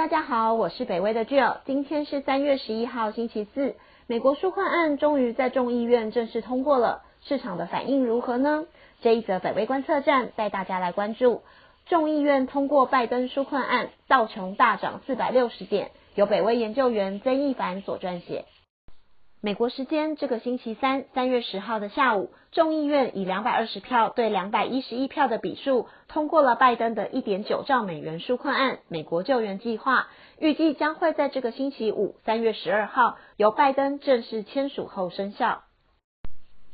大家好，我是北威的 Jill。今天是三月十一号，星期四。美国纾困案终于在众议院正式通过了，市场的反应如何呢？这一则北威观测站带大家来关注。众议院通过拜登纾困案，道琼大涨四百六十点，由北威研究员曾义凡所撰写。美国时间这个星期三，三月十号的下午，众议院以两百二十票对两百一十一票的比数，通过了拜登的一点九兆美元纾困案——美国救援计划，预计将会在这个星期五，三月十二号由拜登正式签署后生效。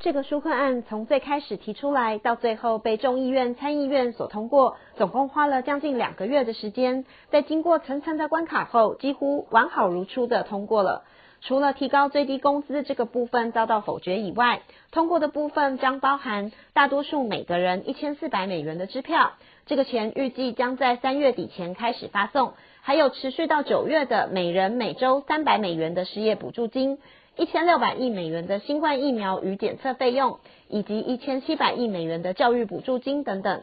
这个纾困案从最开始提出来，到最后被众议院、参议院所通过，总共花了将近两个月的时间，在经过层层的关卡后，几乎完好如初的通过了。除了提高最低工资这个部分遭到否决以外，通过的部分将包含大多数每个人一千四百美元的支票，这个钱预计将在三月底前开始发送，还有持续到九月的每人每周三百美元的失业补助金，一千六百亿美元的新冠疫苗与检测费用，以及一千七百亿美元的教育补助金等等。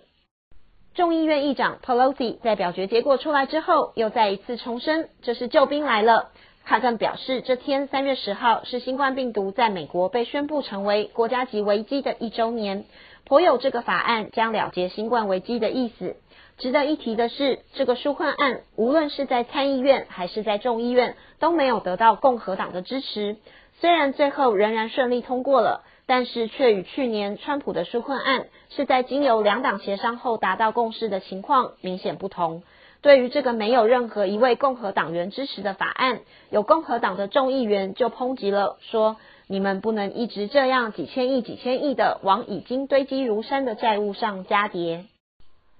众议院议长 Pelosi 在表决结果出来之后，又再一次重申，这是救兵来了。他更表示，这天三月十号是新冠病毒在美国被宣布成为国家级危机的一周年，颇有这个法案将了结新冠危机的意思。值得一提的是，这个纾困案无论是在参议院还是在众议院都没有得到共和党的支持。虽然最后仍然顺利通过了，但是却与去年川普的纾困案是在经由两党协商后达到共识的情况明显不同。对于这个没有任何一位共和党员支持的法案，有共和党的众议员就抨击了，说你们不能一直这样几千亿、几千亿的往已经堆积如山的债务上加叠。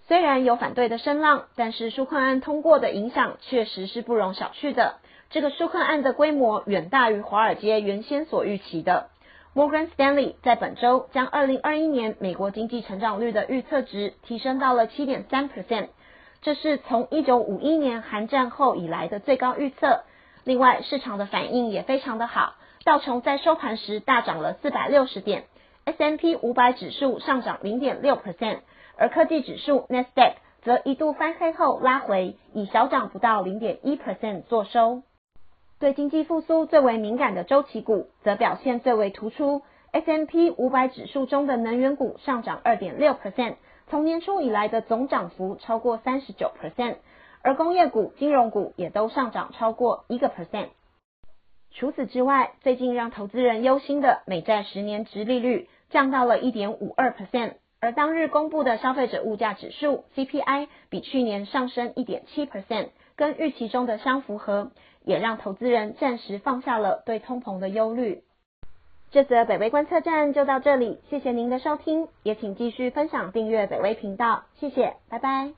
虽然有反对的声浪，但是纾困案通过的影响确实是不容小觑的。这个纾困案的规模远大于华尔街原先所预期的。Morgan Stanley 在本周将二零二一年美国经济成长率的预测值提升到了七点三。这是从一九五一年韩战后以来的最高预测。另外，市场的反应也非常的好，道琼在收盘时大涨了四百六十点，S M P 五百指数上涨零点六 percent，而科技指数 Nasdaq 则一度翻黑后拉回，以小涨不到零点一 percent 作收。对经济复苏最为敏感的周期股则表现最为突出，S M P 五百指数中的能源股上涨二点六 percent。从年初以来的总涨幅超过三十九 percent，而工业股、金融股也都上涨超过一个 percent。除此之外，最近让投资人忧心的美债十年值利率降到了一点五二 percent，而当日公布的消费者物价指数 CPI 比去年上升一点七 percent，跟预期中的相符合，也让投资人暂时放下了对通膨的忧虑。这则北威观测站就到这里，谢谢您的收听，也请继续分享订阅北威频道，谢谢，拜拜。